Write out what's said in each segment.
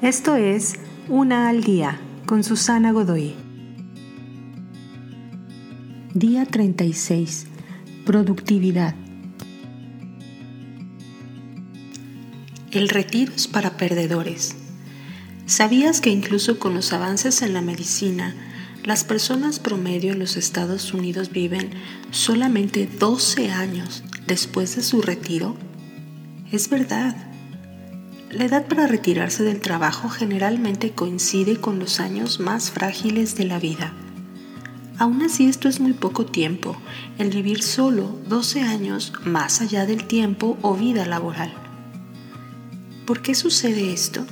Esto es Una al Día con Susana Godoy. Día 36. Productividad. El retiro es para perdedores. ¿Sabías que incluso con los avances en la medicina, las personas promedio en los Estados Unidos viven solamente 12 años después de su retiro? Es verdad. La edad para retirarse del trabajo generalmente coincide con los años más frágiles de la vida. Aún así esto es muy poco tiempo, el vivir solo 12 años más allá del tiempo o vida laboral. ¿Por qué sucede esto?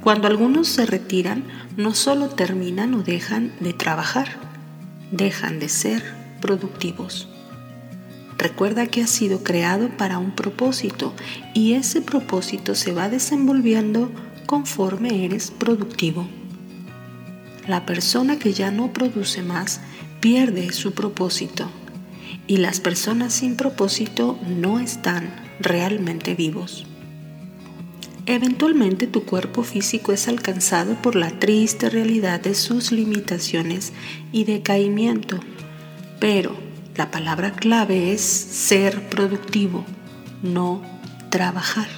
Cuando algunos se retiran, no solo terminan o dejan de trabajar, dejan de ser productivos. Recuerda que has sido creado para un propósito y ese propósito se va desenvolviendo conforme eres productivo. La persona que ya no produce más pierde su propósito y las personas sin propósito no están realmente vivos. Eventualmente tu cuerpo físico es alcanzado por la triste realidad de sus limitaciones y decaimiento, pero la palabra clave es ser productivo, no trabajar.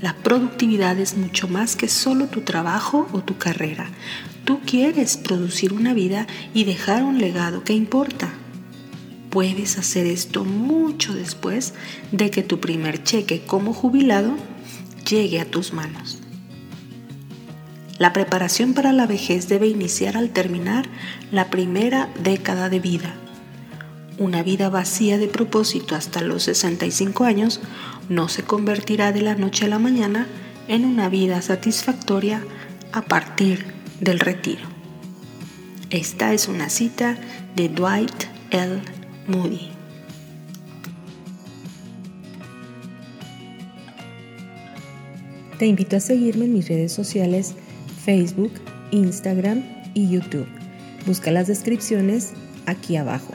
La productividad es mucho más que solo tu trabajo o tu carrera. Tú quieres producir una vida y dejar un legado que importa. Puedes hacer esto mucho después de que tu primer cheque como jubilado llegue a tus manos. La preparación para la vejez debe iniciar al terminar la primera década de vida. Una vida vacía de propósito hasta los 65 años no se convertirá de la noche a la mañana en una vida satisfactoria a partir del retiro. Esta es una cita de Dwight L. Moody. Te invito a seguirme en mis redes sociales Facebook, Instagram y YouTube. Busca las descripciones aquí abajo.